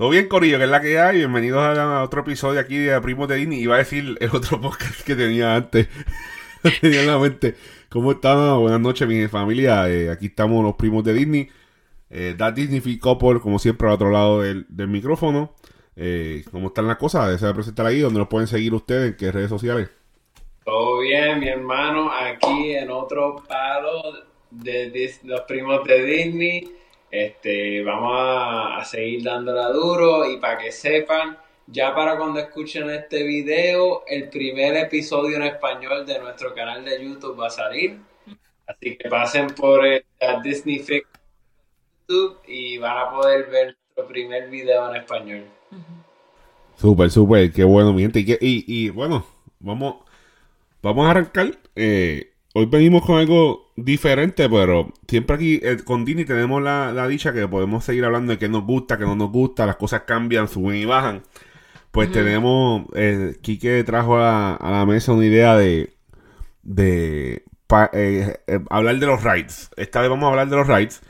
Todo bien, Corillo, que es la que hay. Bienvenidos a, otro episodio aquí de Primos de Disney. Iba a decir el otro podcast que tenía antes. tenía en la mente. ¿Cómo están? Buenas noches, mi familia. Eh, aquí estamos los primos de Disney. Eh, da Disney Fit Couple, como siempre, al otro lado del, micrófono. Eh, ¿Cómo están las cosas? Desea presentar ahí, donde los pueden seguir ustedes, en qué redes sociales. Todo bien, mi hermano, aquí en otro palo de los primos de Disney. Este, vamos a, seguir dándola duro y para que sepan, ya para cuando escuchen este video, el primer episodio en español de nuestro canal de YouTube va a salir. Así que pasen por el, Disney Fix YouTube y van a poder ver nuestro primer video en español. Súper, súper, qué bueno, mi gente. Y, y, bueno, vamos, vamos a arrancar. Eh, Hoy venimos con algo diferente, pero siempre aquí eh, con Dini tenemos la, dicha que podemos seguir hablando de qué nos gusta, qué no nos gusta, las cosas cambian, suben y bajan. Pues tenemos, eh, Kike trajo a, la mesa una idea de, de eh, eh, hablar de los rides. Esta vez vamos a hablar de los rides.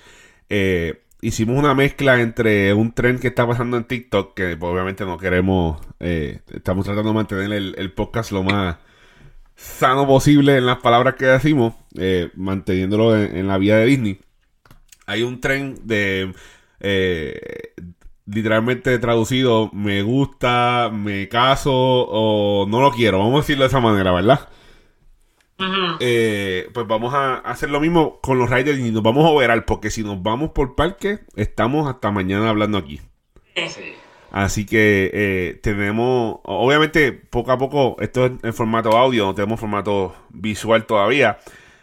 hicimos una mezcla entre un tren que está pasando en TikTok, que obviamente no queremos, estamos tratando de mantener el podcast lo más sano posible en las palabras que decimos, eh, manteniéndolo en, la vía de Disney. Hay un tren de eh, literalmente traducido me gusta, me caso o no lo quiero, vamos a decirlo de esa manera, ¿verdad? Eh, pues vamos a hacer lo mismo con los riders y nos vamos a overar porque si nos vamos por parque estamos hasta mañana hablando aquí. Sí. Así que eh, tenemos, obviamente, poco a poco, esto es en formato audio, no tenemos formato visual todavía.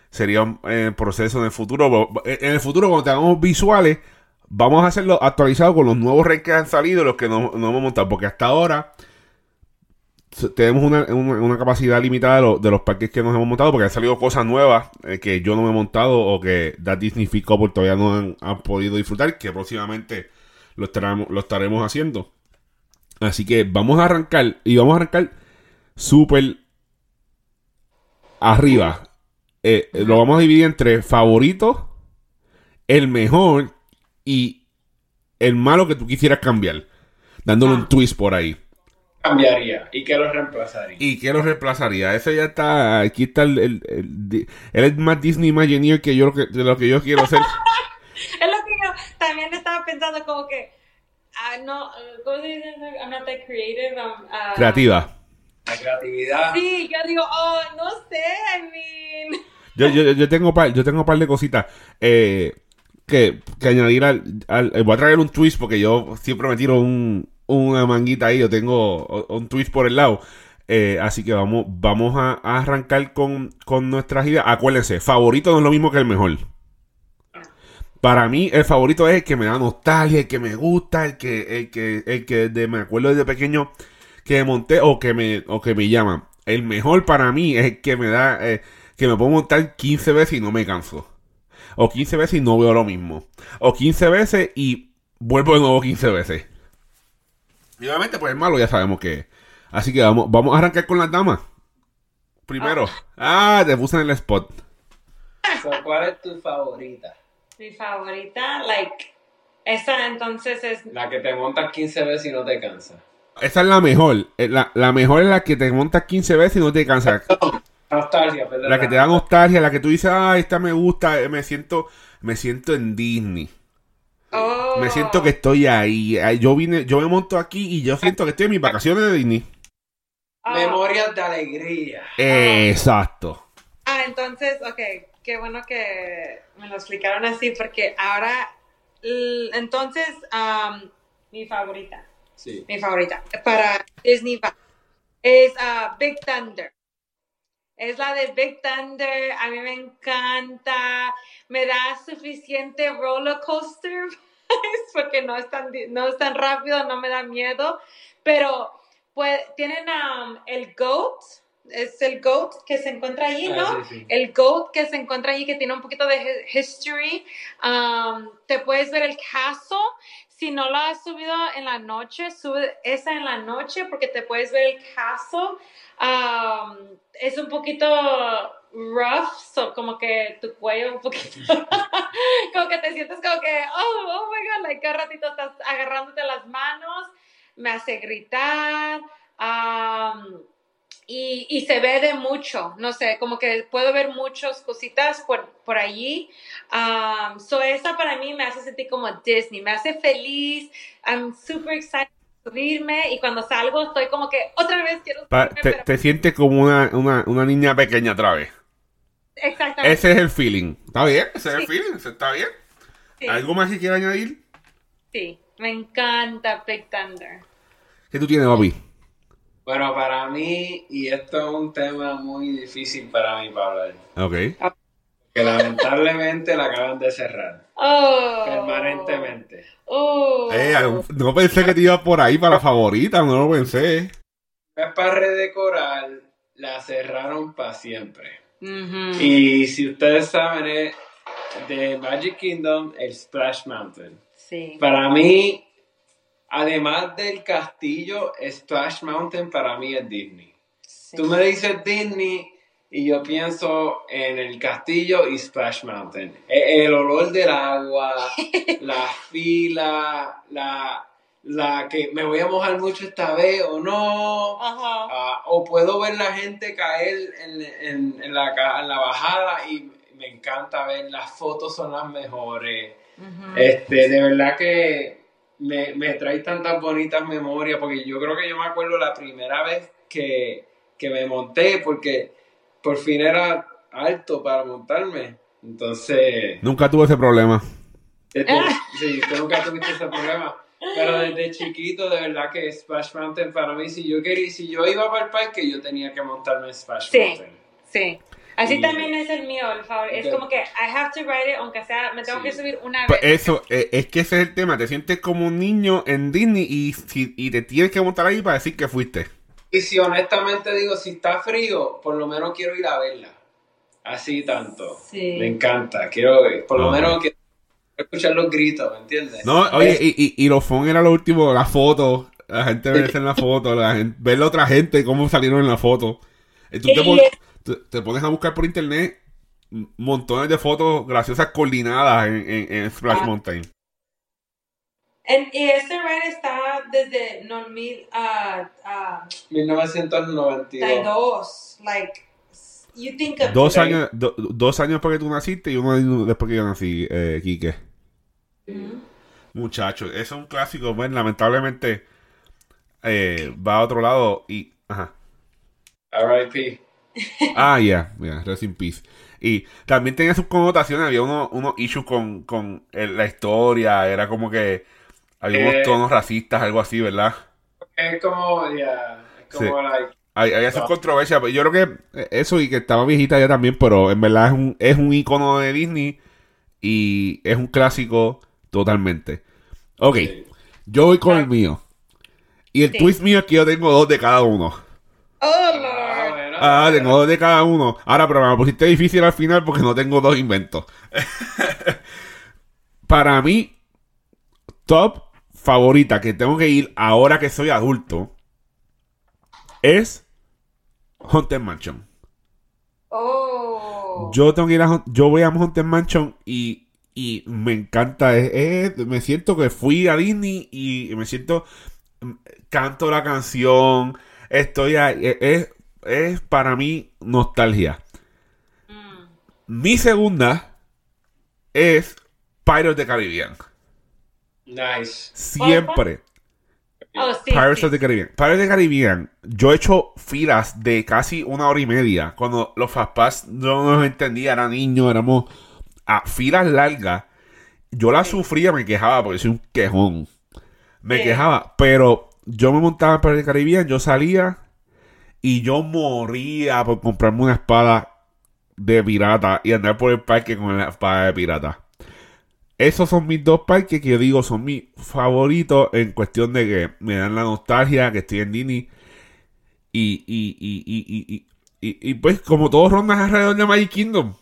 Sería un eh, proceso en el futuro. Eh, en el futuro, cuando tengamos visuales, vamos a hacerlo actualizado con los nuevos reyes que han salido, los que no, hemos montado. Porque hasta ahora tenemos una, capacidad limitada de, los parques que nos hemos montado, porque han salido cosas nuevas que yo no me he montado o que Da Disney Fit todavía no han, han, podido disfrutar, que próximamente lo estaremos, lo estaremos haciendo. Así que vamos a arrancar y vamos a arrancar súper arriba. Eh, lo vamos a dividir entre favorito, el mejor y el malo que tú quisieras cambiar. Dándole un ah. twist por ahí. Cambiaría. ¿Y qué lo reemplazaría? ¿Y qué lo reemplazaría? Ese ya está. Aquí está el. él es más Disney Imagineer que yo de lo que yo quiero hacer. es lo que yo también estaba pensando, como que Ah, no, ¿cómo se dice? I'm not that creative. Uh, Creativa. La creatividad. Sí, yo digo, oh, no sé, I mean. Yo, yo, yo tengo par, yo tengo un par de cositas eh, que, que añadir al, al, eh, Voy a traer un twist porque yo siempre me tiro un, una manguita ahí. Yo tengo un twist por el lado. Eh, así que vamos, vamos a, a arrancar con, con nuestras ideas. Acuérdense, favorito no es lo mismo que el mejor. Para mí, el favorito es el que me da nostalgia, el que me gusta, el que, el que, el que de, me acuerdo desde pequeño que monté o que me, o que me llaman. El mejor para mí es el que me da, eh, que me puedo montar 15 veces y no me canso. O 15 veces y no veo lo mismo. O 15 veces y vuelvo de nuevo 15 veces. Y obviamente, pues el malo ya sabemos que Así que vamos, vamos a arrancar con las damas. Primero. Ah, te puse en el spot. ¿Cuál es tu favorita? Mi favorita, like, esa entonces es... La que te montas 15 veces y no te cansa. Esa es la mejor. Eh, la, la mejor es la que te montas 15 veces y no te cansa. Nostalgia, perdón. La que te da nostalgia, la que tú dices, ah, esta me gusta, eh, me siento, me siento en Disney. Oh. Me siento que estoy ahí. Yo vine, yo me monto aquí y yo siento que estoy en mis vacaciones de Disney. Oh. Memorias de alegría. Exacto. Ah, entonces, ok, qué bueno que me lo explicaron así, porque ahora, entonces, mi favorita, sí. mi favorita para Disney es uh, Big Thunder. Es la de Big Thunder, a mí me encanta, me da suficiente roller coaster, porque no es, tan, no es tan rápido, no me da miedo, pero pues tienen um, el GOAT, es el GOAT que se encuentra allí, ¿no? Ah, el GOAT que se encuentra allí, que tiene un poquito de history. Um, te puedes ver el caso. Si no lo has subido en la noche, sube esa en la noche porque te puedes ver el caso. Um, es un poquito rough, so como que tu cuello un poquito como que te sientes como que, oh, oh my god, like, cada ratito estás agarrándote las manos, me hace gritar, um, y, y, se ve de mucho, no sé, como que puedo ver muchas cositas por, por allí. Um, so esa para mí me hace sentir como Disney, me hace feliz, I'm super excited subirme y cuando salgo estoy como que otra vez quiero subirme, te, pero... te, sientes como una, una, una, niña pequeña otra vez. Exactamente. Ese es el feeling. ¿Está bien? Ese sí. es el feeling. ¿Está bien? Sí. ¿Algo más que quieras añadir? Sí, me encanta Big Thunder. ¿Qué tú tienes, papi? Bueno, para mí, y esto es un tema muy difícil para mí para hablar. Ok. Que lamentablemente la acaban de cerrar. Oh. Permanentemente. Oh. Eh, no pensé que te ibas por ahí para la favorita, no lo pensé. Es para redecorar, la cerraron para siempre. Uh -huh. Y si ustedes saben, es de Magic Kingdom, el Splash Mountain. Sí. Para mí, además del castillo, Splash Mountain para mí es Disney. sí. Tú me dices Disney y yo pienso en el castillo y Splash Mountain. E- El olor del agua, la fila, la, la que me voy a mojar mucho esta vez o no. Ajá. Ah, o puedo ver la gente caer en, en- en la, en la bajada y me encanta ver, las fotos son las mejores. Este, de verdad que me, me trae tantas bonitas memorias, porque yo creo que yo me acuerdo la primera vez que, que me monté, porque por fin era alto para montarme. Entonces, Nunca tuve ese problema. desde- sí, tú nunca tuviste ese problema. Pero desde chiquito, de verdad que Splash Mountain para mí, si yo quería, si yo iba para el parque, yo tenía que montarme en Splash Sí. Mountain. Sí. Así Y- también es el mío, el favor. Es como que I have to ride it, aunque sea, me tengo Sí. que subir una Pues vez. eso, eh, es que ese es el tema. Te sientes como un niño en Disney y, si- y te tienes que montar ahí para decir que fuiste. Y si honestamente digo, si está frío, por lo menos quiero ir a verla. Así tanto. Sí. Me encanta. Quiero, por lo menos quiero escuchar los gritos, ¿me entiendes? No, oye, y, y, y los phone era lo último, la foto. La gente verse en la foto, la gente, ver la otra gente, cómo salieron en la foto. Y tú te, te, te pones a buscar por internet montones de fotos graciosas coordinadas en, en, en Splash Ah. Mountain. En- y este ride está desde 2000 a a 1992. 92. Like, you think of Dos años, do- dos años después que tú naciste y uno después que yo nací, eh, Quique. Ujú. Muchachos, eso es un clásico, bueno, lamentablemente eh, va a otro lado y... Ajá. R.I.P. Ah, ya, ya, rest in peace. Y también tenía sus connotaciones, había unos unos issues con, con el- la historia, era como que había unos Eh. tonos racistas, algo así, ¿verdad? Es como, ya, es como, Sí. like, Hay, había sus No. controversias, pero yo creo que eh, eso y que estaba viejita ya también, pero en verdad es un, es un icono de Disney y es un clásico totalmente. Ok, Sí. yo voy con el mío. Y el Sí. twist mío es que yo tengo dos de cada uno. Oh, bueno, Ah, tengo dos de cada uno. Ahora, pero me lo pusiste difícil al final porque no tengo dos inventos. Para mí, top favorita que tengo que ir ahora que soy adulto es Haunted Mansion. Oh. Yo tengo que ir a yo voy a Haunted Mansion y, y me encanta. Es- es- me siento que fui a Disney y me siento mm, canto la canción. Estoy ahí. Es, es- para mí nostalgia. Mm. Mi segunda es Pirates of the Caribbean. Nice. Siempre. Oh, sí. Pirates sí. of the Caribbean. Pirates of the Caribbean. Yo he hecho filas de casi una hora y media. Cuando los papás no nos entendía, era niño, éramos a filas largas. Yo la Sí. sufría, me quejaba porque soy un quejón. Me Sí. quejaba, pero yo me montaba en Pirates of the Caribbean, yo salía y yo moría por comprarme una espada de pirata y andar por el parque con la espada de pirata. Esos son mis dos parques que yo digo son mis favoritos en cuestión de que me dan la nostalgia, que estoy en Disney. Y, y, y, y, y, y, y- y, pues como todos rondas alrededor de Magic Kingdom.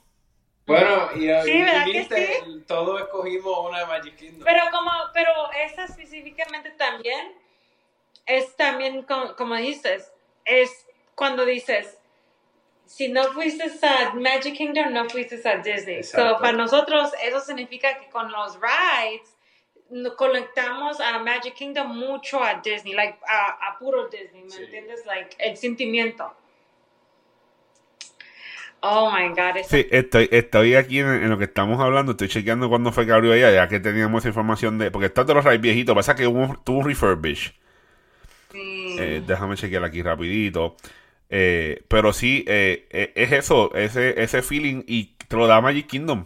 Bueno, y, Sí, y ¿verdad que viste, todos escogimos una de Magic Kingdom. Pero como, pero esa específicamente también es también co- como, dices, es cuando dices si no fuiste a Magic Kingdom, no fuiste a Disney. Exacto. So, para nosotros, eso significa que con los rides conectamos a Magic Kingdom mucho a Disney, like a, a puro Disney, ¿me Sí. entiendes? Like el sentimiento. Oh my God, Sí, estoy, estoy aquí en, en lo que estamos hablando, estoy chequeando cuándo fue que abrió ella, ya que teníamos esa información de... Porque está de los rides viejitos, pasa que hubo, tuvo un refurbish. sí. Eh, déjame chequear aquí rapidito. Eh, pero sí, eh, eh, es eso, ese, ese feeling y te lo da Magic Kingdom.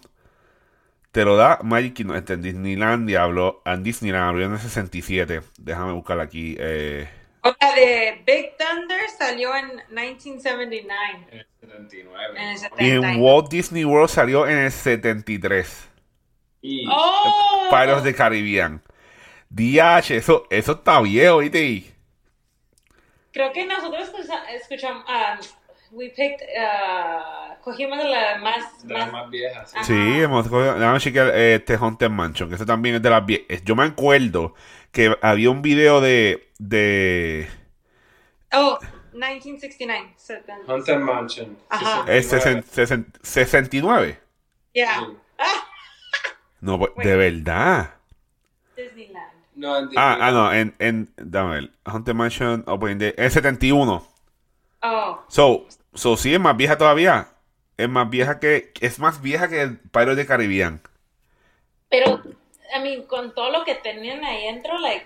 Te lo da Magic Kingdom. Este, en Disneylandia habló, en Disneyland abrió en el 67. Déjame buscar aquí. Eh, La de Big Thunder salió en 1979. En el 79. En el ¿no? 70. y en Walt Disney World salió en el 73. Y ¡Oh! Pirates de Caribbean. DH, eso, eso está viejo, ¿viste? Creo que nosotros escucha- escuchamos, um, we picked, uh, cogimos de la más, de las más, viejas. Ajá. Sí, hemos cogido- déjame chequear este Haunted Mansion, que eso también es de las viejas. Yo me acuerdo que había un video de, de oh, 1969. 70. Haunted Mansion. Ajá. es 69. sesen- sesen- 69. Yeah. Sí. Ah, No, pues, de verdad. Disneyland. No, Ah, ah, no, en, en, dame ver, Haunted Mansion Open Day, es 71. Oh, So, so sí, es más vieja todavía. Es más vieja que, es más vieja que el Pirates de Caribbean. pero, I mean, con todo lo que tenían ahí dentro, like,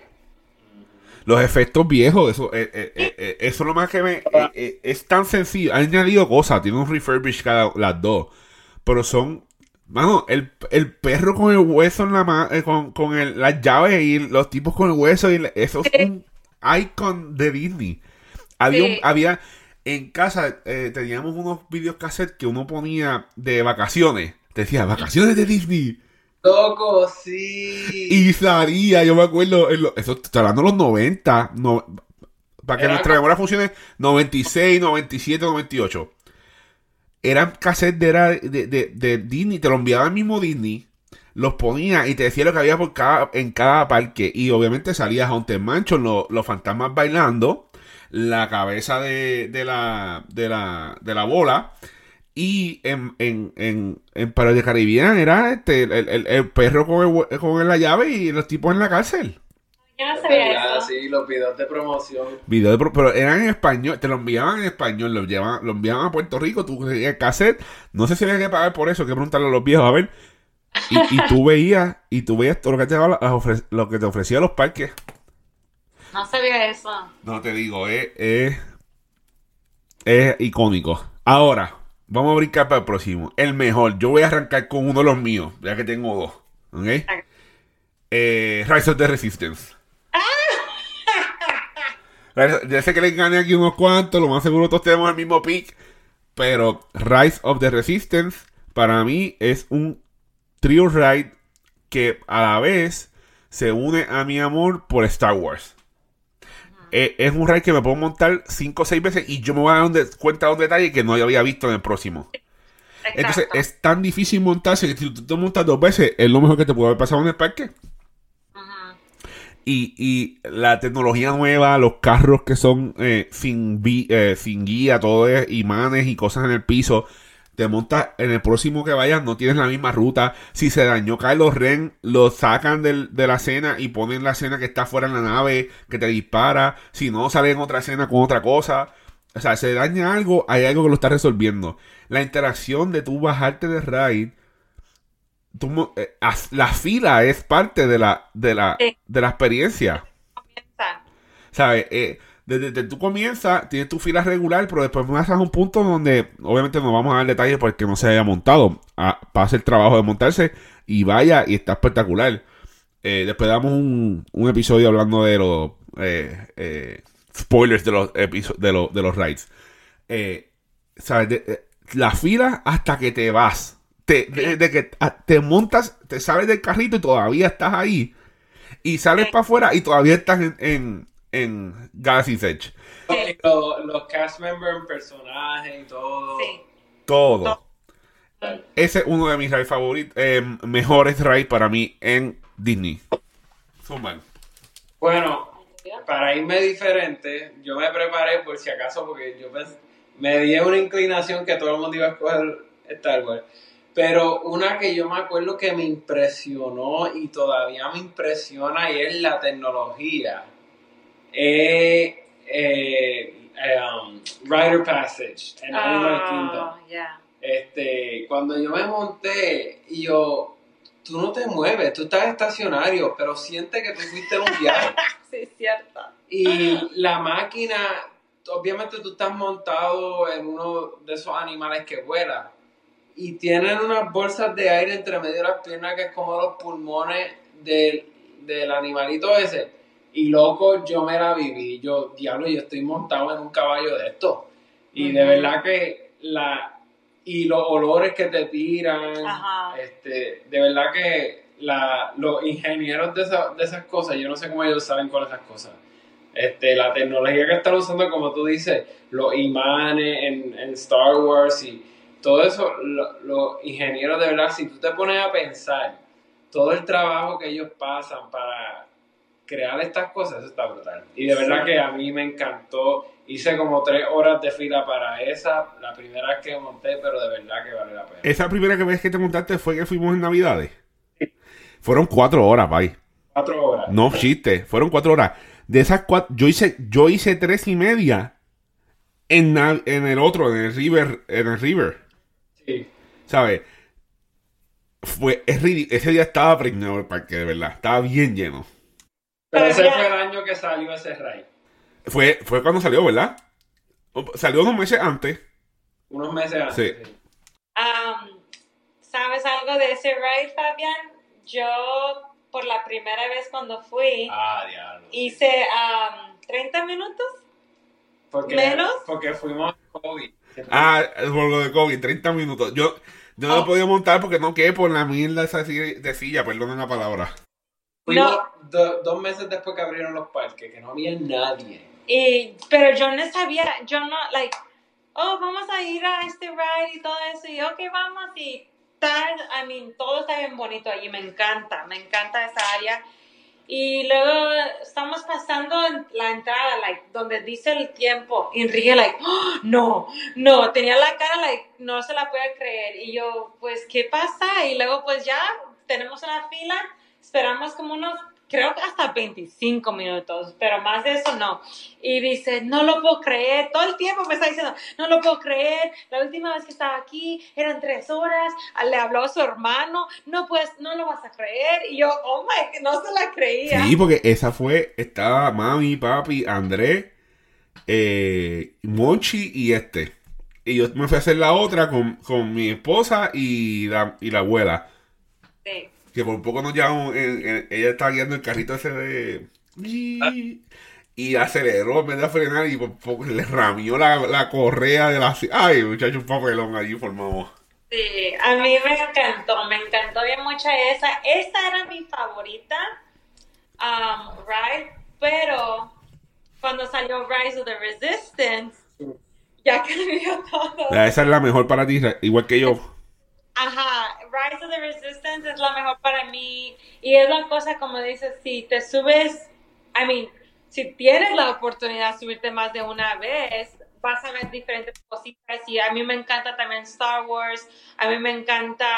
Los efectos viejos, eso, eh, eh, eh, eh, eso es lo más que me. eh, eh, es tan sencillo. Han añadido cosas, tiene un refurbish cada las dos. Pero son. Mano, el, el perro con el hueso en la mano, con, con el- las llaves y los tipos con el hueso, y el- eso es un icon de Disney. Había, un- había en casa, eh, teníamos unos videos cassette que uno ponía de vacaciones. Decía, vacaciones de Disney. Loco, sí. Y salía, yo me acuerdo, en lo- eso está hablando de los 90, no, para que Era nuestra memoria funcione, 96, 97, 98. Eran cassettes de, de, de, de Disney, te lo enviaba el mismo Disney, los ponía y te decía lo que había por cada, en cada parque. Y obviamente salía Haunted Mansion, lo- los fantasmas bailando, la cabeza de, de, la, de, la, de la bola. Y en, en, en, Pirates de Caribbean era este, el, el- el perro con, el con la llave y los tipos en la cárcel. Yo no sabía ¿Verdad? eso. Sí, los videos de promoción. Video de pro- pero eran en español, te lo enviaban en español, lo llevaban, lo enviaban a Puerto Rico, tú el cassette, no sé si había que pagar por eso, hay que preguntarle a los viejos, a ver. Y, y tú veías, y tú veías todo lo que te lo que te ofrecía los parques. No sabía eso. No te digo, es, es, es icónico. Ahora, vamos a brincar para el próximo. El mejor. Yo voy a arrancar con uno de los míos, ya que tengo dos. ¿Ok? Eh, Rise of the Resistance. Ya sé que les gané aquí unos cuantos, lo más seguro todos tenemos el mismo pick. Pero Rise of the Resistance, para mí, es un trio ride que a la vez se une a mi amor por Star Wars. Eh, es un ride que me puedo montar 5 o 6 veces y yo me voy a dar un cuenta de un detalle que no había visto en el próximo. Entonces es tan difícil montarse que si tú te montas dos veces es lo mejor que te puede haber pasado en el parque. Y, y la tecnología nueva, los carros que son eh, vi- eh, sin guía, todo es imanes y cosas en el piso. Te montas en el próximo que vayas, no tienes la misma ruta. Si se dañó Kylo Ren, lo sacan del- de la escena y ponen la escena que está fuera en la nave, que te dispara. Si no, sale en otra escena con otra cosa. O sea, se daña algo, hay algo que lo está resolviendo. La interacción de tú bajarte de raid, tú eh, la fila es parte de la, de la, Sí. de la experiencia. ¿Sabes? Eh, desde, desde tú comienzas, tienes tu fila regular, pero después vas a un punto donde, obviamente, no vamos a dar detalles porque no se haya montado. Ah, pasa el trabajo de montarse y vaya y está espectacular. Eh, después damos un, un episodio hablando de los eh, eh, spoilers de los, de, los de los rides. ¿Sabes? De- la fila hasta que te vas. Te, de, de que te montas, te sales del carrito y todavía estás ahí. Y sales para afuera y todavía estás en, en, en Galaxy's Edge. Los, los cast members en personaje y todo. Sí. Todo. Ese es uno de mis rides favoritos, eh, mejores rides para mí en Disney. Zumban. Bueno, para irme diferente, yo me preparé por si acaso, porque yo pens- me di una inclinación que todo el mundo iba a escoger Star Wars. Pero una que yo me acuerdo que me impresionó y todavía me impresiona y es la tecnología. Es eh, um, Rider Passage en Animal Kingdom. Yeah. Este, cuando yo me monté y yo, tú no te mueves, tú estás estacionario, pero sientes que tú fuiste en un viaje. Sí, es cierto. Y la máquina, obviamente tú estás montado en uno de esos animales que vuela. Y tienen unas bolsas de aire entre medio de las piernas que es como los pulmones del, del animalito ese. Y loco, yo me la viví. Yo, diablo, yo estoy montado en un caballo de esto. Y de verdad que la. Y los olores que te tiran. Ajá. Este, de verdad que la, los ingenieros de, esa- de esas cosas, yo no sé cómo ellos saben con esas cosas. Este, la tecnología que están usando, como tú dices, los imanes en, en Star Wars y todo eso, lo- los ingenieros de verdad, si tú te pones a pensar todo el trabajo que ellos pasan para crear estas cosas, eso está brutal. Y de verdad Sí. que a mí me encantó. Hice como tres horas de fila para esa, la primera vez que monté, pero de verdad que vale la pena. Esa primera vez que te montaste fue que fuimos en Navidades. Fueron cuatro horas, bye. Cuatro horas. No chiste, fueron cuatro horas. De esas cuatro, yo hice, yo hice tres y media en, na- en el otro, en el River, en el River, Sí. ¿sabes? Fue, es ese día estaba preñado el parque, de verdad, estaba bien lleno. Pero ese fue el año que salió ese ride. Fue, fue cuando salió, ¿verdad? Salió unos meses antes. Unos meses antes. Sí. sí. Um, ¿Sabes algo de ese ride, Fabián? Yo, por la primera vez cuando fui, Ah, diablo. hice um, 30 minutos. Porque, ¿Menos? Porque fuimos a COVID. Ah, por lo de COVID, 30 minutos. Yo, yo no Oh. lo podía montar porque no quedé por la mierda esa de silla, perdonen la palabra. Fuimos No. do- dos meses después que abrieron los parques, que no había nadie. Y, pero yo no sabía, yo no, like, oh, vamos a ir a este ride y todo eso. Y ok, vamos. Y tal, I mean, todo está bien bonito allí. Me encanta, me encanta esa área. Y luego estamos pasando en la entrada, like, donde dice el tiempo. Y Enrique, like, "Oh, no, no, tenía la cara, like, no se la puede creer. Y yo, pues, ¿qué pasa? Y luego, pues ya, tenemos una fila, esperamos como unos, creo que hasta 25 minutos, pero más de eso no. Y dice, no lo puedo creer, todo el tiempo me está diciendo, no lo puedo creer, la última vez que estaba aquí eran tres horas, le habló a su hermano, no pues, no lo vas a creer. Y yo, oh my, no se la creía. Sí, porque esa fue, estaba mami, papi, Andrés, eh, Monchi y este. Y yo me fui a hacer la otra con, con mi esposa y la, y la abuela. Sí. Que por poco nos llevamos, en- en- ella estaba guiando el carrito ese de... Y aceleró en vez de frenar y por poco le ramió la, la correa de la... Ay, muchachos, un papelón allí formamos. Sí, a mí me encantó, me encantó bien mucho esa. Esta era mi favorita, um, Ride, pero cuando salió Rise of the Resistance, ya cambió todo. Esa es la mejor para ti, igual que yo. Ajá, Rise of the Resistance es la mejor para mí. Y es la cosa como dices, si te subes, I mean, si tienes la oportunidad de subirte más de una vez, vas a ver diferentes cositas. Y a mí me encanta también Star Wars, a mí me encanta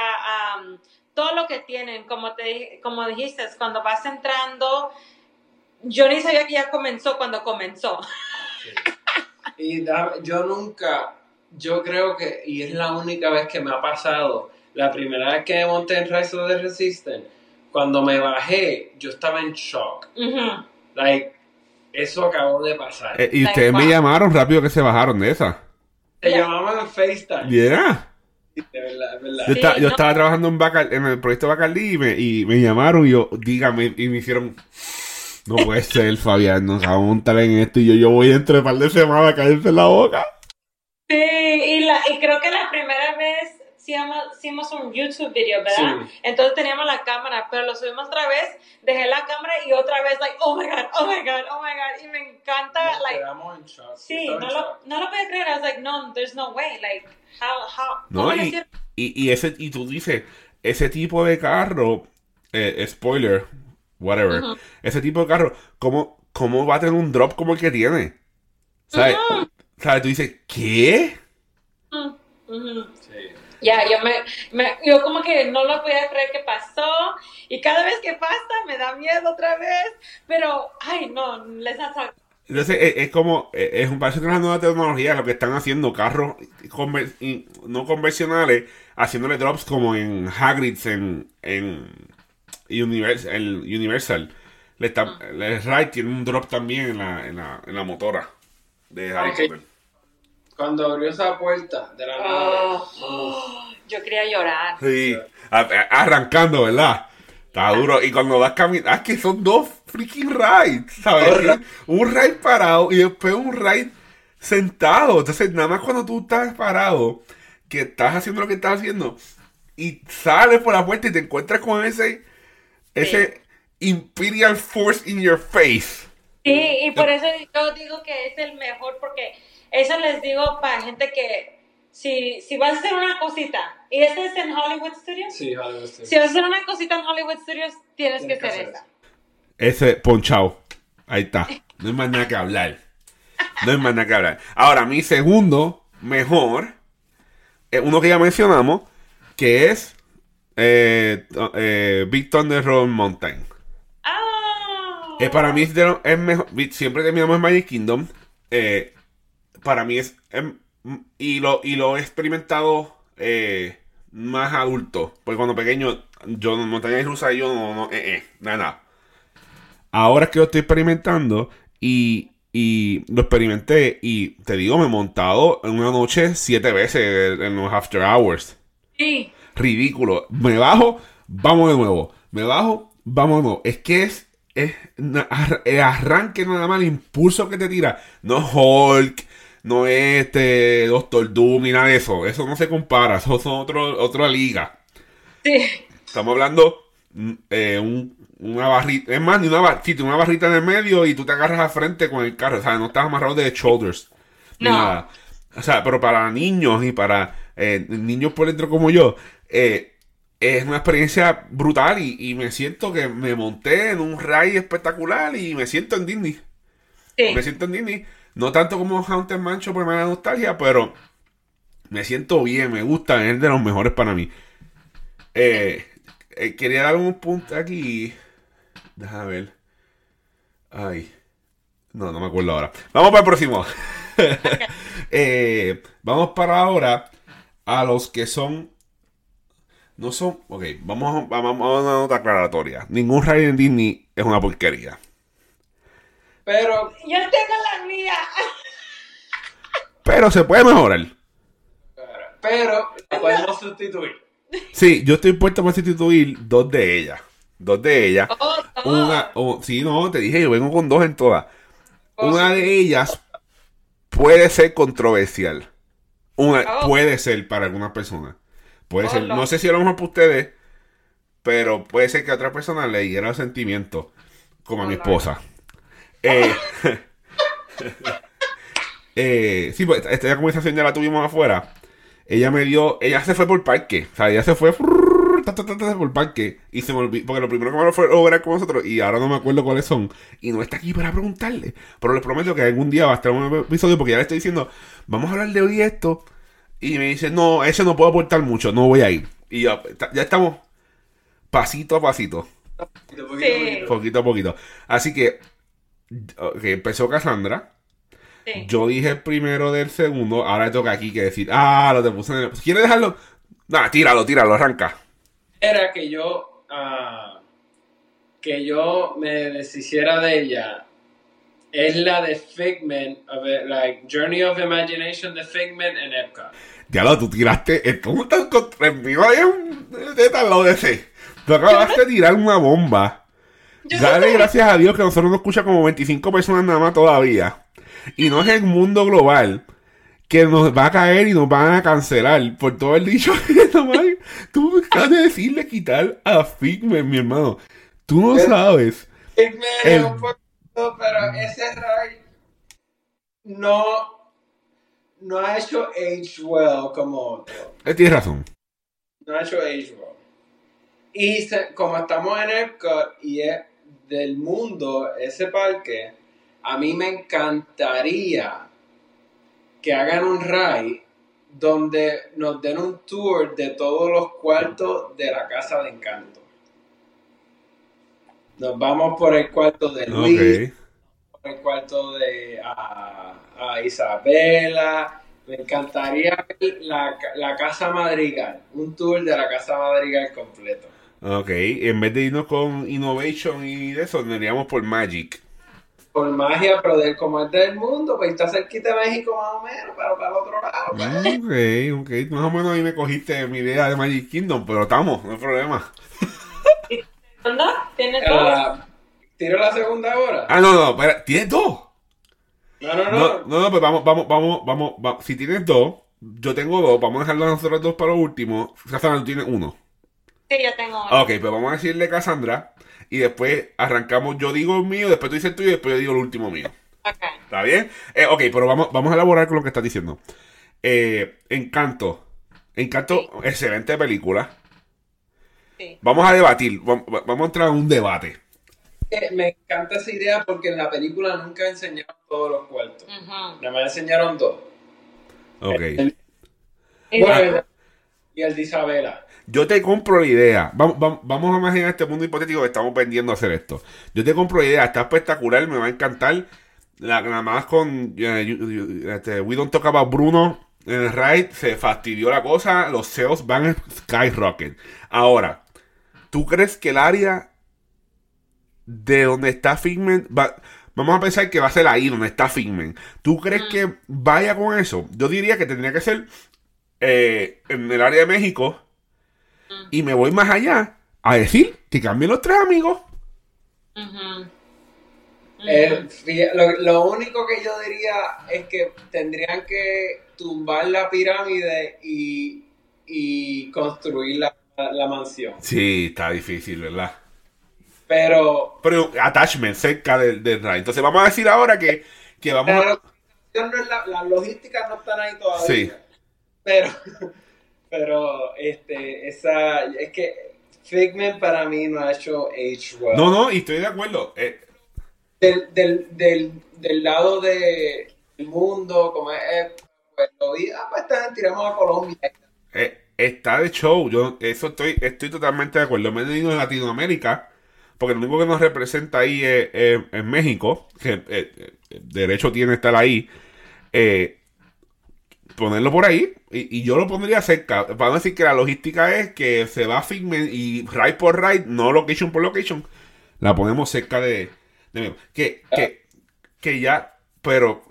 um, todo lo que tienen, como te como dijiste, cuando vas entrando, yo ni sabía que ya comenzó cuando comenzó. Y da- yo nunca, yo creo que, y es la única vez que me ha pasado, la primera vez que me monté en Rise of the Resistance, cuando me bajé, yo estaba en shock. Ujú. Like, eso acabó de pasar. Eh, y Like, ustedes me llamaron rápido que se bajaron de esa. Te llamaban en FaceTime. Yeah. De verdad, de verdad. Yo, Sí, esta- yo no. estaba trabajando en, Bacal- en el proyecto Bacardí y me, y me llamaron y yo, dígame, y me hicieron, no puede ser, Fabián, nos vamos a montar en esto y yo, yo voy entre un par de semanas a caerse en la boca. Sí, y, la, y creo que la primera vez hicimos, hicimos un YouTube video, ¿verdad? Sí. Entonces teníamos la cámara, pero lo subimos otra vez, dejé la cámara y otra vez, like, oh my god, oh my god, oh my god, y me encanta, Nos like, quedamos en shock. sí, no en lo, shock. no lo podía creer, I was like, no, there's no way, like, how, how, No, ¿cómo lo y, y, y ese, y tú dices, ese tipo de carro, eh, spoiler, whatever, ese tipo de carro, ¿cómo, ¿cómo va a tener un drop como el que tiene? ¿Sabes? ¿Sabes? Tú dices, ¿qué? Mm. Sí. Ya, yo me, me- yo como que no lo podía creer que pasó y cada vez que pasa me da miedo otra vez, pero ay no, les hace Entonces, es, es como, es es un parece que una nueva tecnología lo que están haciendo carros conver- no convencionales, haciéndole drops como en Hagrid's en, en Universal. En Universal. Le está, el Ride tiene un drop también en la, en la, en la motora de Harry. Potter. Cuando abrió esa puerta de la nave. Oh, oh, yo quería llorar. Sí, arrancando, ¿verdad? Está duro. Y cuando vas caminando, ah, que son dos freaking rides, ¿sabes? Un ride parado y después un ride sentado. Entonces, nada más cuando tú estás parado, que estás haciendo lo que estás haciendo, y sales por la puerta y te encuentras con ese, ese Imperial Force in your face. Sí, y por eso yo digo que es el mejor, porque eso les digo para gente que si, si vas a hacer una cosita, y este es en Hollywood Studios, Sí, Hollywood Studios. si vas a hacer una cosita en Hollywood Studios, tienes que Tienes que hacer hacer esa. Ese ponchado. Ahí está. No hay más nada que hablar. No hay más nada que hablar. Ahora, mi segundo mejor, es uno que ya mencionamos, que es eh, eh, Big Thunder Road Mountain. Eh, para mí es, de lo- es mejor. Siempre terminamos en Magic Kingdom. eh, para mí es. em, y, lo, y lo he experimentado eh, más adulto. Porque cuando pequeño, yo no montaña rusa y yo no, no, eh, nada, nada. Ahora es que lo estoy experimentando y, y lo experimenté y te digo, me he montado en una noche siete veces en los after hours Sí. ridículo. Me bajo, vamos de nuevo. Me bajo, vamos de nuevo. Es que es, es el arranque nada más, el impulso que te tira. No Hulk, no es este Doctor Doom ni nada de eso. Eso no se compara. Eso son otro, otra liga. Sí. Estamos hablando mm, eh, un- una barrita. Es más, ni una barrita, una barrita en el medio y tú te agarras al frente con el carro. O sea, no estás amarrado de shoulders. ni nada. O sea, pero para niños y para eh, niños por dentro como yo, eh, es una experiencia brutal y, y me siento que me monté en un ride espectacular y me siento en Disney. Sí. Me siento en Disney. No tanto como Haunted Mansion por mala nostalgia, pero me siento bien, me gusta, es de los mejores para mí. Eh, eh, quería dar un punto aquí. Déjame ver. Ay. No, no me acuerdo ahora. Vamos para el próximo. Eh, vamos para ahora a los que son. No son. Ok, vamos, a- vamos a una nota aclaratoria. Ningún ride en Disney es una porquería. Pero, Yo tengo la mía. Pero se puede mejorar. pero, la podemos sustituir. Sí, yo estoy puesto para sustituir dos de ellas. Dos de ellas. Oh, oh. Una, oh, sí, no, te dije, yo vengo con dos en todas. Oh, Una sí. de ellas puede ser controversial. Una Oh. puede ser para algunas personas. Puede ser, no. sé si a lo mejor para ustedes, pero puede ser que a otra persona le hiera sentimientos, como a mi esposa. Eh, eh, sí, pues esta, conversación ya la tuvimos afuera. Ella me dio, ella se fue por parque, o sea, ella se fue frrrr, ta, ta, ta, ta, por parque y se me olvidó, porque lo primero que me fue lograr con nosotros y ahora no me acuerdo cuáles son y no está aquí para preguntarle, pero les prometo que algún día va a estar un episodio porque ya le estoy diciendo, vamos a hablar de hoy esto y me dice, no, ese no puedo aportar mucho, no voy a ir y ya, ya estamos pasito a pasito. Poquito, poquito, Sí. poquito. Poquito a poquito. Así que, ok, empezó Cassandra. Sí. Yo dije el primero del segundo. Ahora le toca aquí que decir, ah, lo te puse en el... ¿Quieres dejarlo? Nah, tíralo, tíralo, arranca. Era que yo, ah, que yo me deshiciera de ella. Es la de Figment, of it, like Journey of Imagination de Figment en Epcot. Ya lo, tú tiraste. eh, ¿Cómo estás contra el mío? Hay un de tal lado de ese. Tú acabaste de tirar una bomba. Dale gracias a Dios que nosotros nos escucha como 25 personas nada más todavía. Y no es el mundo global que nos va a caer y nos van a cancelar por todo el dicho que nomás tú acabas de decirle quitar a Figment, mi hermano. Tú no Pero- sabes. Figment El- es un pero ese ride no, no ha hecho age well como otro. Eh, Tienes razón. No ha hecho age well. Y se- como estamos en Epcot y es del mundo ese parque, a mí me encantaría que hagan un ride donde nos den un tour de todos los cuartos de la casa de encanto. Nos vamos por el cuarto de Luis, por el cuarto de a, a Isabela. Me encantaría ver la, la casa madrigal, un tour de la casa madrigal completo. Ok, en vez de irnos con Innovation y eso, nos iríamos por Magic. Por magia, pero del como es del mundo, pues está cerquita de México más o menos, pero para el otro lado. pues. Ok, ok. Más o menos ahí me cogiste mi idea de Magic Kingdom, pero estamos, no hay problema. ¿Tienes dos? ¿Tiro la segunda hora? Ah, no, no, espera, ¿tienes dos? No, no, no. No, no, pues vamos, vamos, vamos, vamos, vamos. Si tienes dos, yo tengo dos, vamos a dejarlo a nosotros dos para lo último. Cassandra, tú tienes uno. Sí, yo tengo uno. Ok, pues vamos a decirle Cassandra y después arrancamos, yo digo el mío, después tú dices el tuyo y después yo digo el último mío. Ok. ¿Está bien? Eh, ok, pero vamos, vamos a elaborar con lo que estás diciendo. Eh, Encanto. Encanto, excelente película. Sí. Vamos a debatir, vam- va- vamos a entrar en un debate. Eh, Me encanta esa idea porque en la película nunca enseñaron todos los cuartos. Ujú. Nada más enseñaron dos. Ok. El- Y bueno, y el de Isabela. Yo te compro la idea. Vamos, vamos, vamos a imaginar este mundo hipotético que estamos vendiendo a hacer esto. Yo te compro la idea, está espectacular, me va a encantar. La, nada más con eh, you- you- este, We Don't Talk About Bruno en el ride se fastidió la cosa, los SEOs van a skyrocket. Ahora, ¿tú crees que el área de donde está Figment va, vamos a pensar que va a ser ahí donde está Figment? ¿Tú crees que vaya con eso? Yo diría que tendría que ser eh, en el área de México y me voy más allá a decir que cambien los tres amigos. Eh, lo único que yo diría es que tendrían que tumbar la pirámide y, y construir la, la mansión. Sí, está difícil, ¿verdad? Pero, Pero attachment cerca del, del ride. Entonces vamos a decir ahora que, que vamos a... no es la, las logísticas no están ahí todavía. Sí. Pero, pero, este, esa, es que Figment para mí no ha hecho age well. No, no, y estoy de acuerdo. Eh, Del, del, del, del lado de, del mundo, como es, eh, pues lo vi, ah, pues tiramos a Colombia. eh, está de show. Yo eso estoy, estoy totalmente de acuerdo. Me he ido en Latinoamérica, porque lo único que nos representa ahí es, es- es México, que eh, eh, derecho tiene estar ahí. Eh, ponerlo por ahí y, y yo lo pondría cerca para no decir que la logística es que se va a Figment y ride por ride no location por location la ponemos cerca de, de que, que, que ya pero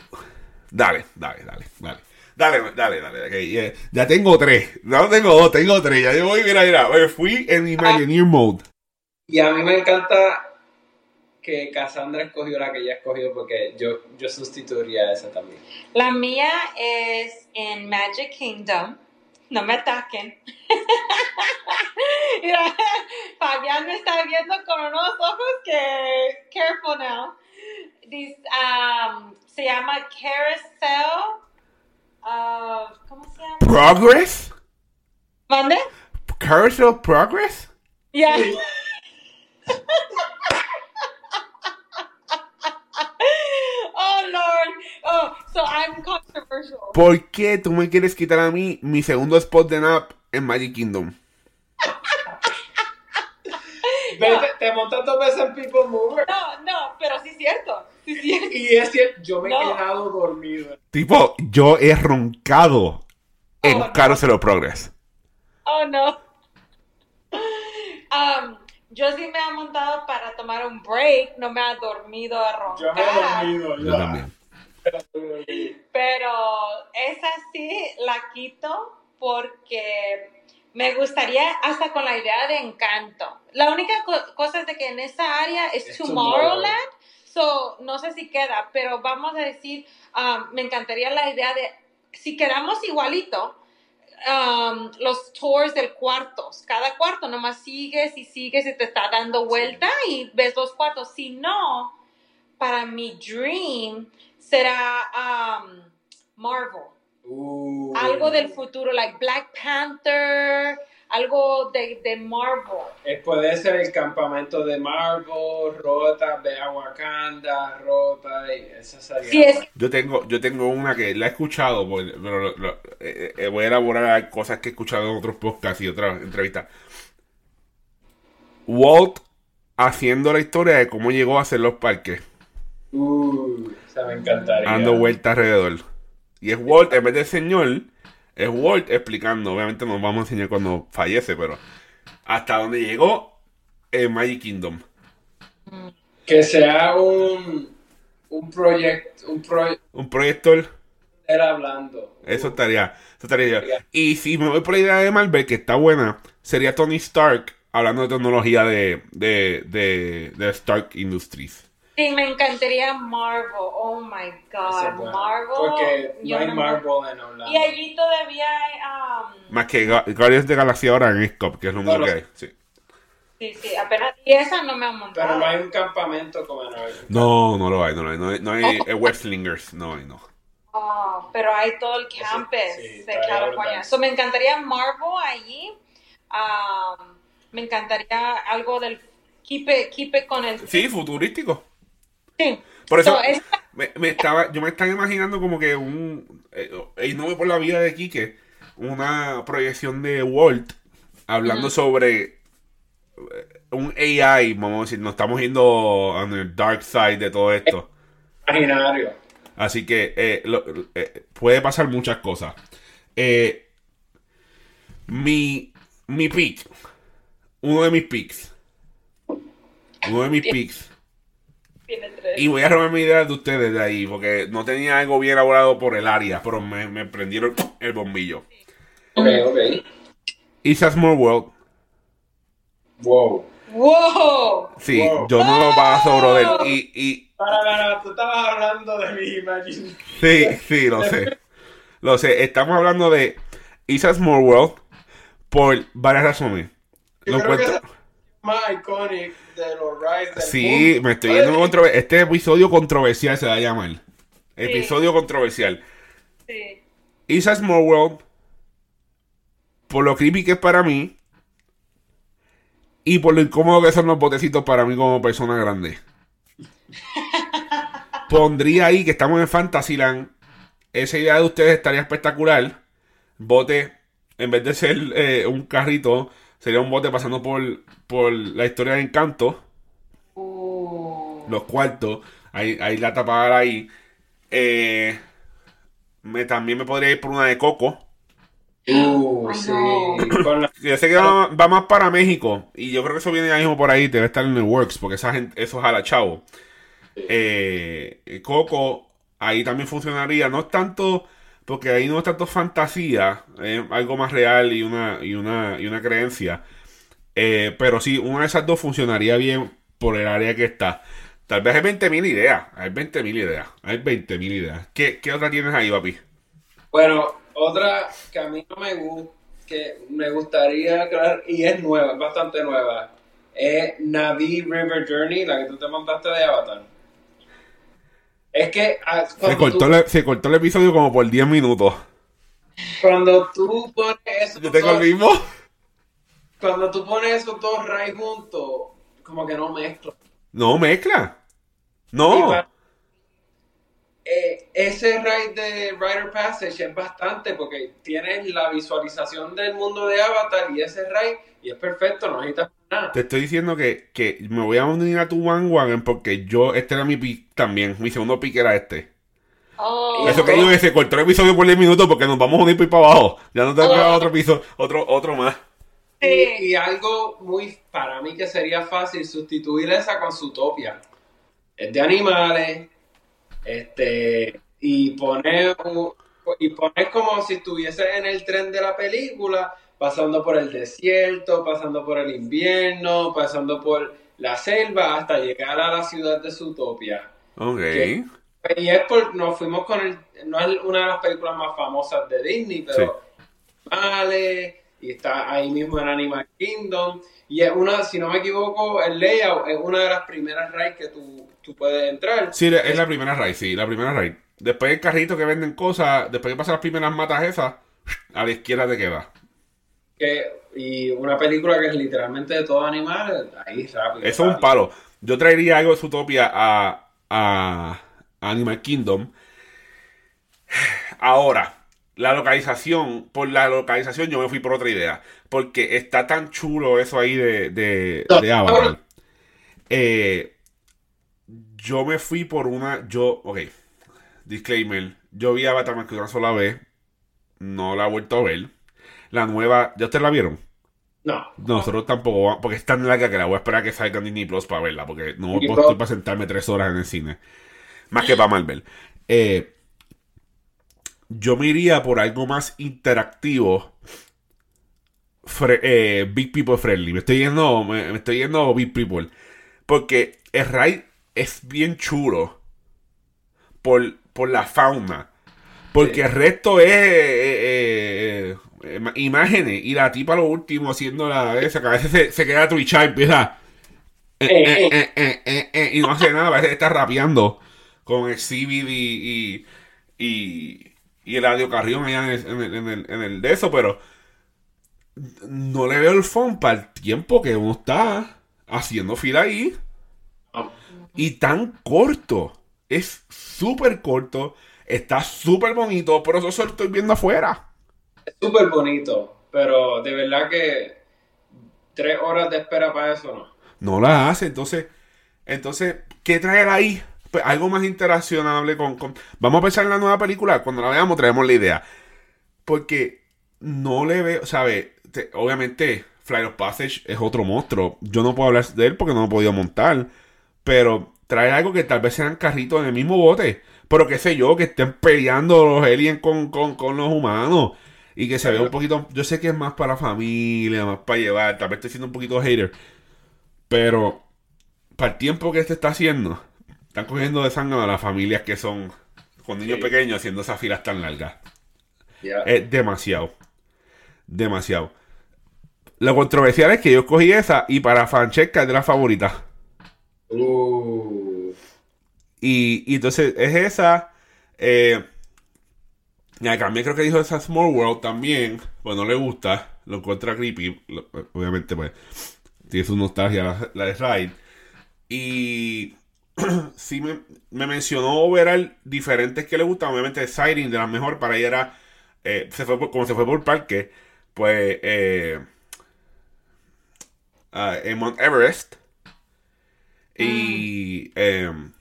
dale dale dale dale Dale, dale, dale. que ya, ya tengo tres. No tengo dos, tengo tres. Ya yo voy, mira, mira. me Fui en Imagineer Mode. Y a mí me encanta que Cassandra escogió la que ella escogió porque yo, yo sustituiría esa también. La mía es en Magic Kingdom. No me ataquen. Mira, Fabián me está viendo con unos ojos que. Careful now. This, um, se llama Carousel. Of- ¿Cómo se llama? Progress? ¿Mande? Carousel Progress? Yeah. oh Lord. Oh, so I'm controversial. ¿Por qué tú me quieres quitar a mí mi segundo spot de nap en Magic Kingdom? Te, te montas dos veces en People Mover. No, no, pero sí es cierto. Sí. Y es cierto, yo me he quedado dormido. Tipo, yo he roncado en Oh, no. Carousel of Progress. Oh no. Um, yo sí me he montado para tomar un break, no me ha dormido a Yo me he roncar. dormido. Yo ya. también. Pero esa sí la quito porque me gustaría hasta con la idea de encanto. La única co- cosa es de que en esa área es, Es Tomorrowland, so no sé si queda, pero vamos a decir, um, me encantaría la idea de si quedamos igualito. um, los tours del cuartos. Cada cuarto nomás sigues y sigues y te está dando vuelta y ves los cuartos. Si no, para mi dream será um, Marvel. Uh. Algo del futuro, like Black Panther, algo de, de Marvel. Eh, puede ser el campamento de Marvel, Rota, ve a Wakanda, Rota, y esa sería. Sí, es Yo tengo, yo tengo una que la he escuchado, pero lo- lo- eh, eh, voy a elaborar cosas que he escuchado en otros podcasts y otras entrevistas. Walt haciendo la historia de cómo llegó a hacer los parques, Uh, esa me encantaría. dando vueltas alrededor. Y es Walt, en vez del señor, es Walt explicando. Obviamente nos vamos a enseñar cuando fallece, pero hasta dónde llegó en Magic Kingdom. Que sea un, un proyecto, un proyecto Un proyector hablando. Eso estaría, eso estaría yo. Y si me voy por la idea de Marvel, que está buena, sería Tony Stark hablando de tecnología de, de, de, de Stark Industries. Sí, me encantaría Marvel. Oh my God, es buena. Marvel. Porque no hay no- Marvel en Orlando. Y allí todavía hay. um, Más que Guardians de Galaxia ahora en Scop, que es lo único Bueno. que hay. Sí. sí, sí, apenas. Y esa no me han montado. Pero no hay un campamento como en Orlando. No, no lo hay, no lo hay. No hay, no hay eh, Westlingers, no hay, no. Oh, pero hay todo el campus sí, de estaría California. So, me encantaría Marvel allí. Um, me encantaría algo del keep it, keep it con el Sí, futurístico. Sí. Por eso So, es- me, me estaba, yo me estaba imaginando como que un, eh, y no voy por la vida de Quique, una proyección de Walt hablando sobre eh, un AI, vamos a decir, nos estamos yendo on the dark side de todo esto. Imaginario. Así que eh, lo- eh, puede pasar muchas cosas. Eh, mi, mi pick, uno de mis picks, uno de mis picks. Y voy a robar mi idea de ustedes de ahí, porque no tenía algo bien elaborado por el área, pero me, me prendieron el bombillo. Ok, ok. It's a Small World. Wow. ¡Wow! Sí, Wow. yo no lo paso, brother. Y, y Para, para, tú estabas hablando de mi Imagine. sí, sí, lo sé. Lo sé. Estamos hablando de It's a Small World por varias razones. Yo Lo creo que encuentro- es más iconic de los rides del Sí, me estoy yendo en contro- Este episodio controversial se va a llamar. Episodio controversial. Sí. It's a Small World. Por lo creepy que es para mí. Y por lo incómodo que son los botecitos para mí como persona grande. Pondría ahí que estamos en Fantasyland. Esa idea de ustedes estaría espectacular. Bote, en vez de ser eh, un carrito, sería un bote pasando por, por la historia de Encanto. Uh, Los cuartos. Hay, hay la tapada ahí. Eh, me, también me podría ir por una de Coco. Uh, sí. la- Yo sé que va, va más para México. Y yo creo que eso viene ya mismo por ahí. Debe estar en el Works. Porque esa gente, eso es a la chavo. Eh, Coco, ahí también funcionaría. No es tanto. Porque ahí no es tanto fantasía. Algo más real y una, y una, y una creencia. Eh, pero sí, una de esas dos funcionaría bien por el área que está. Tal vez hay 20.000 ideas. Hay 20.000 ideas. Hay 20.000 ideas. ¿Qué, ¿Qué otra tienes ahí, papi? Bueno, otra que a mí no me gusta, que me gustaría crear, y es nueva, es bastante nueva, es Navi River Journey, la que tú te montaste de Avatar. Es que ah, Se cortó, tú, el- se cortó el episodio como por 10 minutos. cuando tú pones esos Yo tengo el mismo. cuando tú pones esos dos rides juntos, como que no mezclan. No, mezcla. No. eh, ese ride de Rider Passage es bastante porque tienes la visualización del mundo de Avatar y ese ride y es perfecto, no necesitas Te estoy diciendo que, que me voy a unir a tu bandwagon porque yo, este era mi pick también. Mi segundo pick era este. oh, Eso que digo que se cortó el episodio por 10 minutos porque nos vamos a unir por ahí para abajo. Ya no tengo que Oh. otro episodio, otro, otro más. Y, sí. y algo muy, para mí que sería fácil sustituir esa con Zootopia. Es de animales, este, y poner, un- y poner como si estuviese en el tren de la película, pasando por el desierto, pasando por el invierno, pasando por la selva, hasta llegar a la ciudad de Zootopia. Ok. Y es por, nos fuimos con el, no es una de las películas más famosas de Disney, pero vale, y está ahí mismo en Animal Kingdom, y es una, si no me equivoco, el layout es una de las primeras rides que tú, tú puedes entrar. Sí, es la primera raid, sí, la primera raid. Después el carrito que venden cosas, después que pasan las primeras matas esas, a la izquierda te queda. Que, y una película que es literalmente de todo animal, ahí rápido. Eso es un palo. Yo traería algo de Zootopia a, a Animal Kingdom. Ahora, la localización, por la localización yo me fui por otra idea. Porque está tan chulo eso ahí de, de, de Avatar. Eh, yo me fui por una. Yo, ok. Disclaimer. Yo vi Avatar más que una sola vez. No la he vuelto a ver. La nueva. ¿Ya ustedes la vieron? No. Nosotros tampoco, porque es tan larga que la voy a esperar a que salga en Disney Plus para verla, porque no puedo estoy para sentarme tres horas en el cine. Más que para Marvel. Eh, yo me iría por algo más interactivo. eh, Big People Friendly. Me estoy yendo, me, me estoy yendo Big People. Porque el ride es bien chulo. Por, por la fauna. Porque Sí. el resto es eh, eh, imágenes. Y la tipa lo último haciendo la esa, que a veces se, se queda twitchada y empieza. eh, eh, y no hace nada, a veces está rapeando con Exhibit y, y, y, y el audio carrión allá en el, en, el, en, el, en el de eso, pero no le veo el fun para el tiempo que uno está haciendo fila ahí. No. Y tan corto. Es súper corto. Está súper bonito, pero eso solo estoy viendo afuera. Súper bonito, pero de verdad que tres horas de espera para eso no. No la hace. Entonces, entonces ¿qué traer ahí? Pues algo más interaccionable con, con- Vamos a pensar en la nueva película. Cuando la veamos, traemos la idea. Porque no le veo, ¿sabes? Te- Obviamente, Flight of Passage es otro monstruo. Yo no puedo hablar de él porque no lo he podido montar. Pero traer algo que tal vez sean carritos en el mismo bote. Pero qué sé yo, que estén peleando los aliens con, con, con los humanos. Y que se vea un poquito. Yo sé que es más para familia, más para llevar. Tal vez estoy siendo un poquito hater. Pero para el tiempo que este está haciendo, están cogiendo de sangre a las familias que son con niños Sí. pequeños haciendo esas filas tan largas. Ya. Es demasiado. Demasiado. Lo controversial es que yo escogí esa y para Francesca es de las favoritas. Uh, Y, y entonces es esa. Eh, y también creo que dijo esa Small World también. Pues no le gusta. Lo encuentra creepy. obviamente, pues. Tiene su nostalgia la, la de Ride. Y. sí me, me mencionó overall diferentes que le gustan. Obviamente, Siren de las mejor para ella era. eh, se fue por- como se fue por parque. Pues. Eh, ah, Mount Everest. Y. em,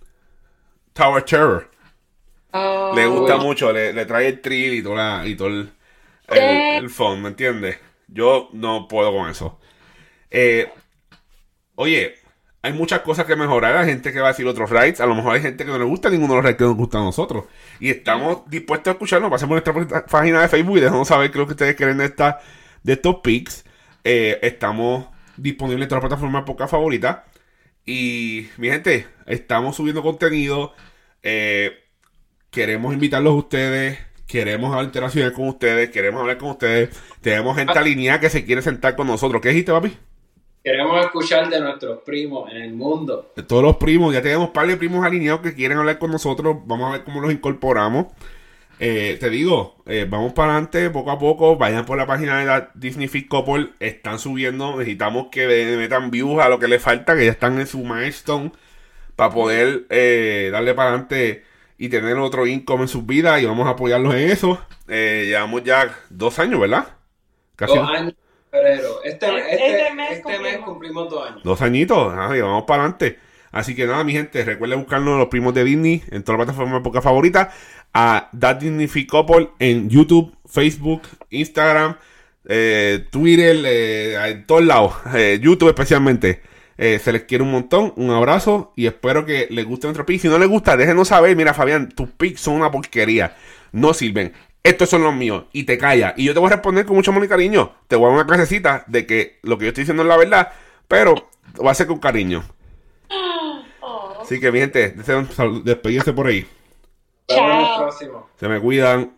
Tower Terror. Oh. Le gusta Uy. mucho, le, le trae el thrill y todo, la- y todo el, el, Sí. el fun, ¿me entiendes? Yo no puedo con eso. Eh, oye, hay muchas cosas que mejorar. Hay gente que va a decir otros rides. A lo mejor hay gente que no le gusta ninguno de los rides que nos gustan a nosotros. Y estamos dispuestos a escucharnos. Pasen por nuestra página de Facebook y déjanos saber qué es lo que ustedes creen de, esta, de estos pics. Eh, estamos disponibles en todas las plataformas podcast favoritas. Y, mi gente, estamos subiendo contenido. Eh, queremos invitarlos a ustedes. Queremos interaccionar con ustedes. Queremos hablar con ustedes. Tenemos gente alineada que se quiere sentar con nosotros. ¿Qué dijiste, papi? queremos escuchar de nuestros primos en el mundo. De todos los primos. Ya tenemos un par de primos alineados que quieren hablar con nosotros. Vamos a ver cómo los incorporamos. Eh, te digo, eh, vamos para adelante poco a poco. Vayan por la página de la Disney Fit Couple. Están subiendo. Necesitamos que metan views a lo que le falta. Que ya están en su milestone. Para poder eh, darle para adelante y tener otro income en sus vidas. Y vamos a apoyarlos en eso. Eh, llevamos ya dos años, ¿verdad? Casi Dos años febrero. Este, Este este, mes este mes cumplimos. cumplimos dos años. Dos añitos, ah, y vamos para adelante. Así que nada, mi gente, recuerden buscarnos los primos de Disney en todas las plataformas de podcast favoritas. A That Disney Couple en YouTube, Facebook, Instagram, eh, Twitter, eh, en todos lados. eh, YouTube especialmente. Eh, se les quiere un montón, un abrazo y espero que les guste nuestro pick. Si no les gusta, déjenos saber. Mira, Fabián, tus picks son una porquería. No sirven. Estos son los míos. Y te calla. Y yo te voy a responder con mucho amor y cariño. Te voy a dar una clasecita de que lo que yo estoy diciendo es la verdad. Pero va a ser con cariño. Así que, mi gente, despedídense por ahí. Chao. Se me cuidan.